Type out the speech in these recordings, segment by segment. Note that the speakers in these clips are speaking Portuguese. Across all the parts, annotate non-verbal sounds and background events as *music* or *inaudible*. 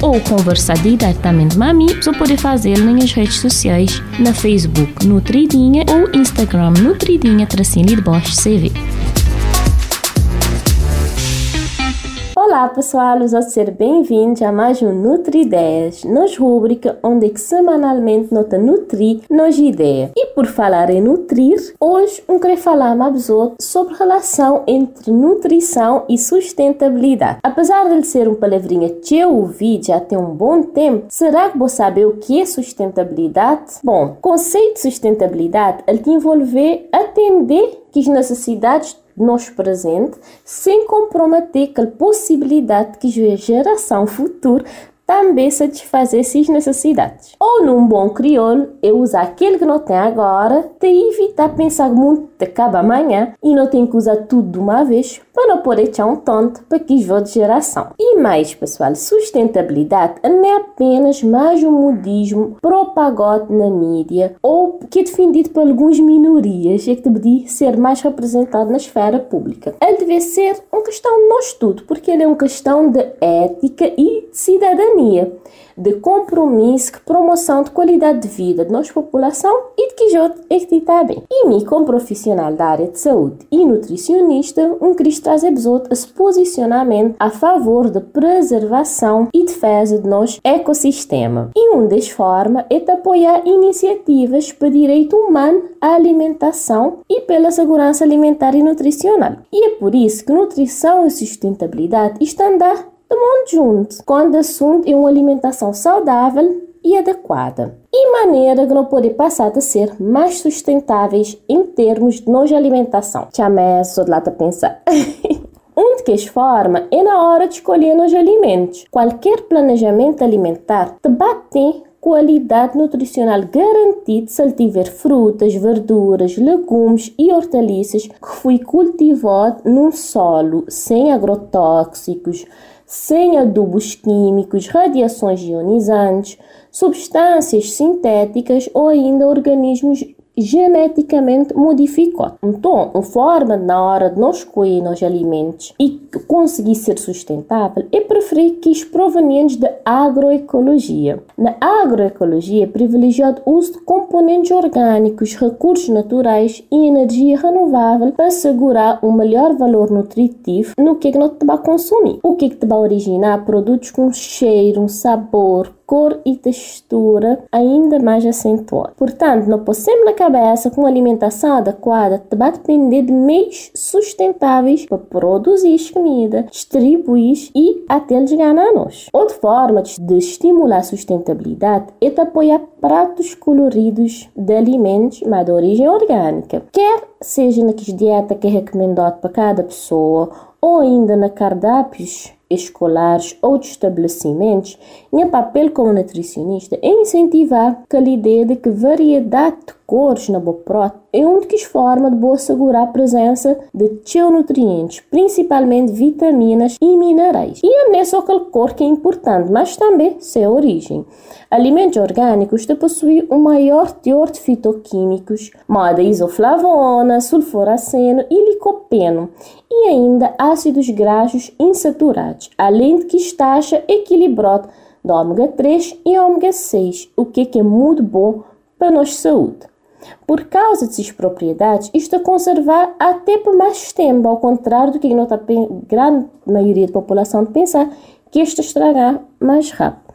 ou conversar diretamente comigo, você pode fazer nas redes sociais, na Facebook Nutridinha ou Instagram Nutridinha Tracinho de Bosch CV. Olá pessoal, os ser bem-vindos a mais um Nutri Ideias, nos rubrica onde que semanalmente nota nutri nos ideia. E por falar em nutrir, hoje eu quero falar mais sobre a relação entre nutrição e sustentabilidade. Apesar de ser uma palavrinha que eu ouvi já tem um bom tempo, será que você sabe o que é sustentabilidade? Bom, o conceito de sustentabilidade ele te envolver atender que as necessidades nos presente, sem comprometer a possibilidade que a geração futura também satisfazer essas necessidades. Ou num bom crioulo, eu usar aquele que não tem agora, te evitar pensar muito acaba amanhã e não tem que usar tudo de uma vez para não poder echar um tonto para que vou de geração. E mais, pessoal, sustentabilidade não é apenas mais um modismo propagado na mídia ou que é defendido por algumas minorias e que deveria ser mais representado na esfera pública. Ele deve ser uma questão de nós tudo, porque ele é uma questão de ética e de cidadania de compromisso, de promoção de qualidade de vida de nossa população e de que está bem. E mim, como profissional da área de saúde e nutricionista, um queria trazer esse posicionamento a favor da preservação e defesa de nosso ecossistema. E uma das formas é de apoiar iniciativas para direito humano à alimentação e pela segurança alimentar e nutricional. E é por isso que nutrição e sustentabilidade estão a do mundo junto, quando o assunto é uma alimentação saudável e adequada. E maneira que não pode passar a ser mais sustentáveis em termos de alimentação. Chamé, só de lá para pensar. Um *laughs* de que forma é na hora de escolher os alimentos. Qualquer planejamento alimentar te bate qualidade nutricional garantida se ele tiver frutas, verduras, legumes e hortaliças que foi cultivado num solo sem agrotóxicos, sem adubos químicos, radiações ionizantes, substâncias sintéticas ou ainda organismos geneticamente modificado. Então, a forma na hora de nós escolher os alimentos e conseguir ser sustentável é preferir que os provenientes da agroecologia. Na agroecologia é privilegiado o uso de componentes orgânicos, recursos naturais e energia renovável para assegurar um melhor valor nutritivo no que, é que nós vamos consumir. O que, é que vai originar produtos com cheiro, um sabor, cor e textura ainda mais acentuada. Portanto, não podemos na cabeça com uma alimentação adequada vai depender de meios sustentáveis para produzir comida, distribuir e até a nós. Outra forma de estimular a sustentabilidade é de apoiar pratos coloridos de alimentos mas de origem orgânica, quer seja na dieta que é recomendado para cada pessoa ou ainda na cardápios escolares ou de estabelecimentos, meu papel como nutricionista é incentivar a ideia de que variedade de cores na boa prótese é uma das formas de assegurar a presença de nutrientes, principalmente vitaminas e minerais. E não é só aquele cor que é importante, mas também sua origem. Alimentos orgânicos possuem um maior teor de fitoquímicos, moda isoflavona, sulforaceno e licopeno, e ainda ácidos graxos insaturados, além de que taxa equilibrada de ômega 3 e ômega 6, o que é muito bom para a nossa saúde. Por causa dessas propriedades, isto a conservar até por mais tempo, ao contrário do que a grande maioria da população pensar que isto estragar mais rápido.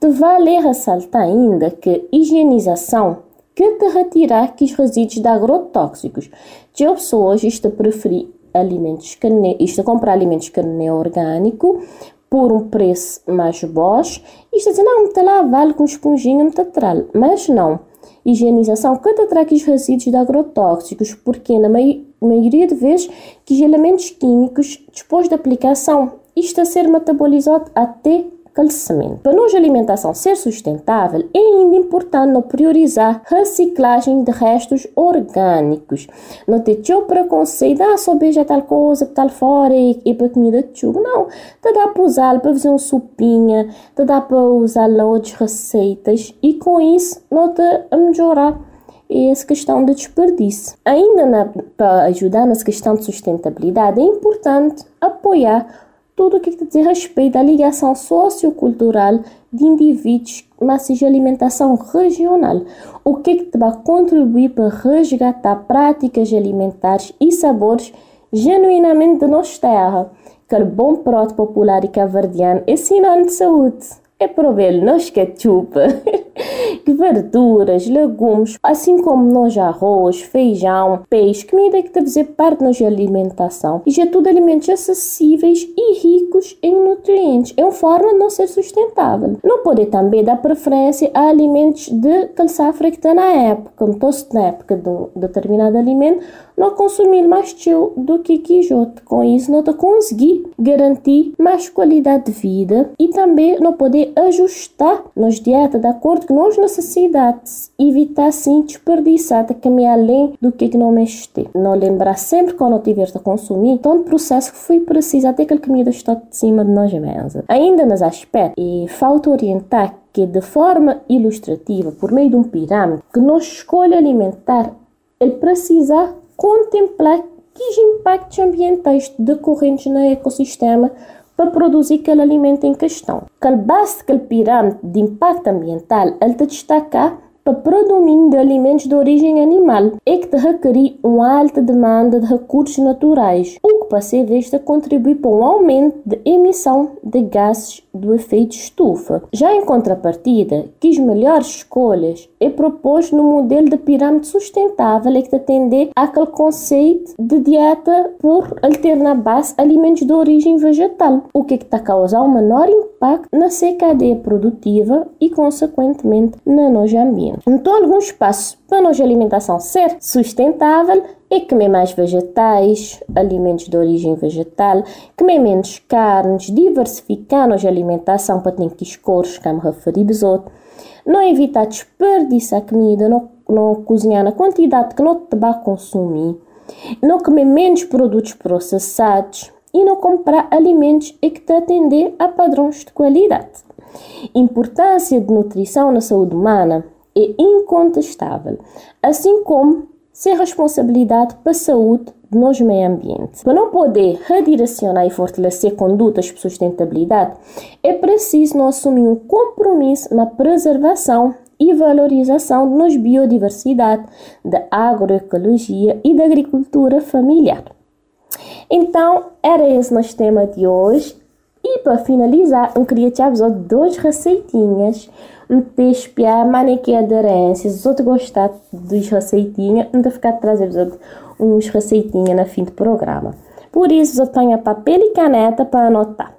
Te vale ressaltar ainda que higienização que te retirar que os resíduos de agrotóxicos. De pessoas isto preferir alimentos que isto comprar alimentos que não é orgânico por um preço mais baixo. Isto dizer, não, me lá vale com esponjinha, tral. Mas não higienização canta os resíduos de agrotóxicos, porque na maioria de vezes que os elementos químicos, depois da aplicação, isto a ser metabolizado até Para nós a alimentação ser sustentável, é ainda importante não priorizar reciclagem de restos orgânicos. Não ter teu preconceito, ah, só beija tal coisa, tal fora e, e para comida de chuva. Não, te dá para usar para fazer uma sopinha, te dá para usar outras receitas e com isso não te melhorar essa questão de desperdício. Ainda na, para ajudar nessa questão de sustentabilidade, é importante apoiar tudo que diz respeito à ligação sociocultural de indivíduos, mas seja alimentação regional. O que, que vai contribuir para resgatar práticas alimentares e sabores genuinamente da nossa terra. Aquele bom prato popular e caverdiano é sinônimo de saúde. É prover nós ketchup. verduras, legumes, assim como nós arroz, feijão, peixe, comida que deve fazer parte da nossa alimentação. E já tudo alimentos acessíveis e ricos em nutrientes. É uma forma de não ser sustentável. Não pode também dar preferência a alimentos de calçafra que está na época, como tosse na época de um determinado alimento, não consumir mais teu do que quijote. Com isso, não te conseguir garantir mais qualidade de vida e também não poder ajustar nos dietas de acordo com as necessidades. Evitar assim desperdiçar, caminhar além do que não mexe. Não lembrar sempre quando tiver a consumir todo o processo que foi preciso até que a comida está de cima de nós mesa. Ainda nos aspectos, e falta orientar que de forma ilustrativa, por meio de um pirâmide, que nós escolha alimentar, ele precisa contemplar que impactos ambientais decorrentes no ecossistema para produzir aquele alimento em questão. Que base daquele pirâmide de impacto ambiental, ele te destacar para predomínio de alimentos de origem animal é que te requerir uma alta demanda de recursos naturais, o que, para ser visto, contribui para um aumento de emissão de gases do efeito estufa. Já em contrapartida, que as melhores escolhas é proposto no modelo de pirâmide sustentável que atender àquele conceito de dieta por alternar base alimentos de origem vegetal, o que está a causar um menor impacto na sua cadeia produtiva e, consequentemente, no nosso ambiente. Então, alguns passos para nossa alimentação ser sustentável é comer mais vegetais, alimentos de origem vegetal, comer menos carnes, diversificar nossa alimentação para ter que escolher, como referimos outro, não evitar desperdiçar comida, não, não cozinhar na quantidade que não te vai consumir, não comer menos produtos processados e não comprar alimentos que te atender a padrões de qualidade. Importância de nutrição na saúde humana é incontestável, assim como ser responsabilidade para a saúde do nosso meio ambiente. Para não poder redirecionar e fortalecer condutas de sustentabilidade, é preciso não assumir um compromisso na preservação e valorização da nossa biodiversidade, da agroecologia e da agricultura familiar. Então, era esse nosso tema de hoje. E para finalizar, eu queria te avisar duas receitinhas te espiar manequim aderências, os outros gostar dos receitinhas, não ficar atrás uns receitinhas na fim do programa. Por isso, eu tenho papel e caneta para anotar.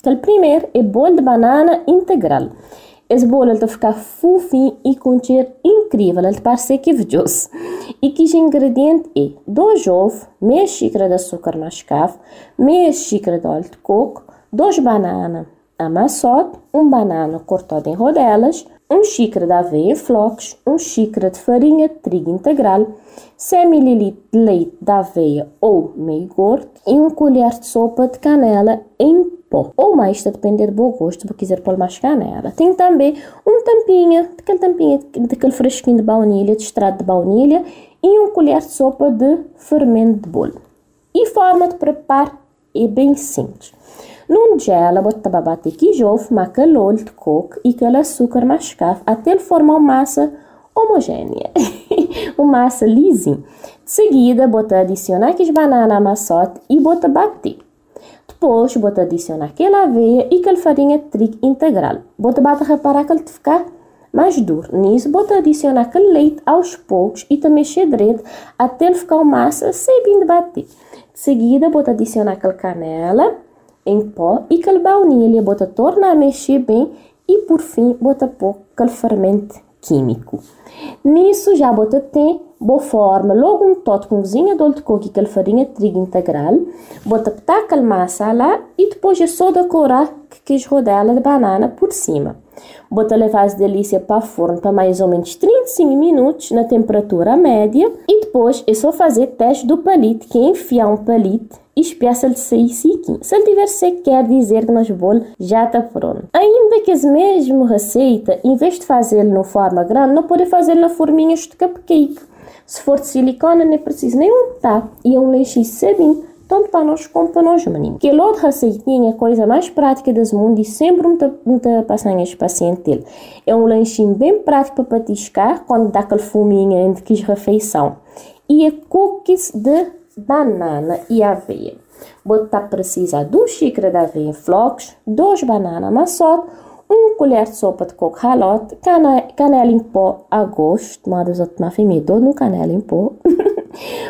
Então, o primeiro é bolo de banana integral. Esse bolo vai ficar fofinho e com um cheiro incrível, ele parece que doce. E que os ingredientes é 2 ovos, meia xícara de açúcar mascavo, meia xícara de óleo de coco, 2 bananas, amassote, um banana cortado em rodelas, um xícara de aveia flocos, um xícara de farinha de trigo integral, 100 ml de leite de aveia ou meio gordo e uma colher de sopa de canela em pó. Ou mais, a depender do bom gosto, se quiser pôr mais canela. Tem também um tampinha, aquele tampinha, daquele fresquinho de baunilha, de extrato de baunilha e uma colher de sopa de fermento de bolo. E forma de preparo é bem simples. Num gela, botava bater quijofo, aquele óleo de coco e aquele açúcar mascavo até ele formar massa homogênea, uma massa lisinha. De seguida, bota adicionar aqueles banana amassote e bota bater. Depois, bota adicionar aquela aveia e aquela farinha de trigo integral. Bota bater reparar que ele ficar mais duro. Nisso, bota adicionar aquele leite aos poucos e também xedredo até ele ficar uma massa sem bater. De seguida, bota adicionar aquela canela em pó e a baunilha, bota torna a mexer bem e por fim bota pouco aquele fermento químico. Nisso já bota tem boa forma, logo um toque com cozinha de olho coco e farinha de trigo integral, bota taca a massa lá e depois é só decorar que quis rodela de banana por cima. Bota levar as delícias para forno para mais ou menos 35 minutos na temperatura média e depois é só fazer teste do palito, que é enfiar um palito e se ele sair sequinho. Se ele tiver seco, quer dizer que nosso bolo já está pronto. Ainda que essa mesma receita, em vez de fazer no forma grande, não pode fazer na forminha de cupcake. Se for de silicone, não é preciso nem untar. E é um leite sabinho tanto para nós como para nós meninos. Que outra receitinha é a coisa mais prática desse mundo e sempre me está passando este paciente dele. É um lanchinho bem prático para patiscar quando dá aquele fuminho entre que refeição. E é cookies de banana e aveia. Botar precisa de 1 xícara de aveia flocos, 2 bananas amassadas, 1 colher de sopa de coco ralote, canela em pó a gosto, mas os outros não no canela em pó. *laughs*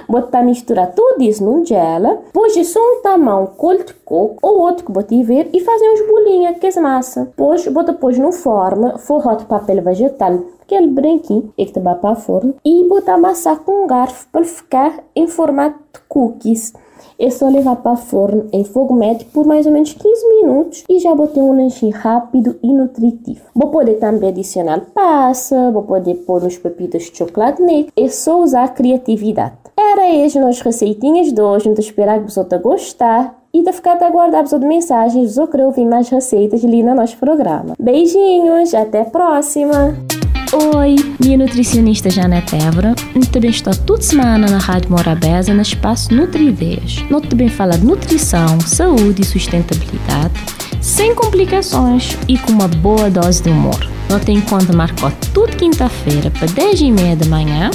botar misturar tudo isso num gela, depois de só um tamanho colho de coco ou outro que botar ver e fazer uns bolinhos que é massa. Depois bota depois no forma, forró de papel vegetal, aquele branquinho que vai para forno e botar amassar com um garfo para ficar em formato de cookies. É só levar para forno em fogo médio por mais ou menos 15 minutos e já botei um lanchinho rápido e nutritivo. Vou poder também adicionar passa, vou poder pôr uns pepitas de chocolate negro. É só usar criatividade. Era estas as receitinhas de hoje, não esperar que você gostar e de ficar a aguardar de mensagens ou querer ouvir mais receitas ali no nosso programa. Beijinhos, até a próxima! Oi, minha nutricionista Janete Évora. Também estou toda semana na Rádio Morabeza, no espaço Nutrideias. Nós também fala de nutrição, saúde e sustentabilidade, sem complicações e com uma boa dose de humor. Nós tem conta marcou toda quinta-feira para 10 e meia da manhã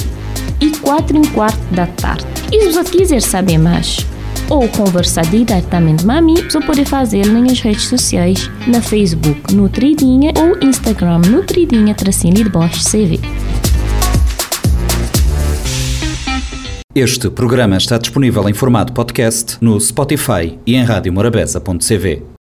e 4 e quarto da tarde. E se você quiser saber mais, ou conversar diretamente a você pode fazer nas redes sociais, na Facebook Nutridinha ou Instagram Nutridinha Tracinho de Bosch CV. Este programa está disponível em formato podcast no Spotify e em radiomorabeza.cv.